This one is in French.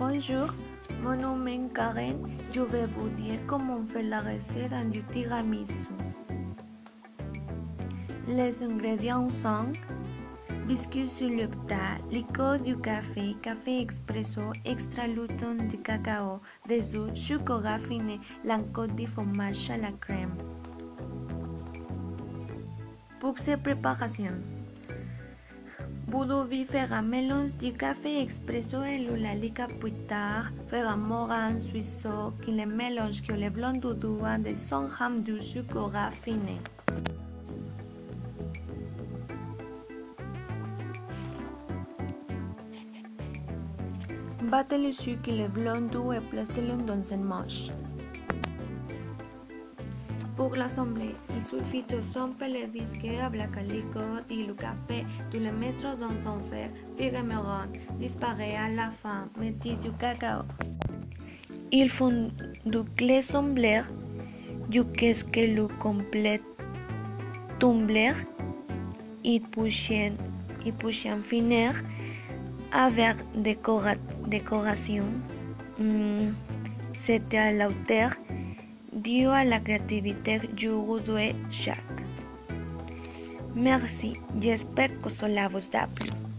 Bonjour, mon nom est Karen. Je vais vous dire comment fait la recette du tiramisu. Les ingrédients sont biscuits sur le liqueur du café, café expresso, extra luton de cacao, des œufs, sucre raffiné, l'encote de fromage à la crème. Pour cette préparation, pudo vi fer melons di cafè expresso e lo la lica puitar, fer a mora en suisso, qui le melons que le blond du duan de son ham du suco raffiné. Bate le suc i le blond du e plastelon dans en moche. Pour l'assembler, il suffit de somper le biscuit avec la liqueur et le café, de le mettre dans un verre, puis remuer, disparaît à la fin, mettez du cacao. Il faut du l'assembler, du qu'est-ce que le complète tumbler, et puis, et finir avec décoration. Mm, C'était à la hauteur dû à la créativité du de chaque. Merci, j'espère que cela vous a plu.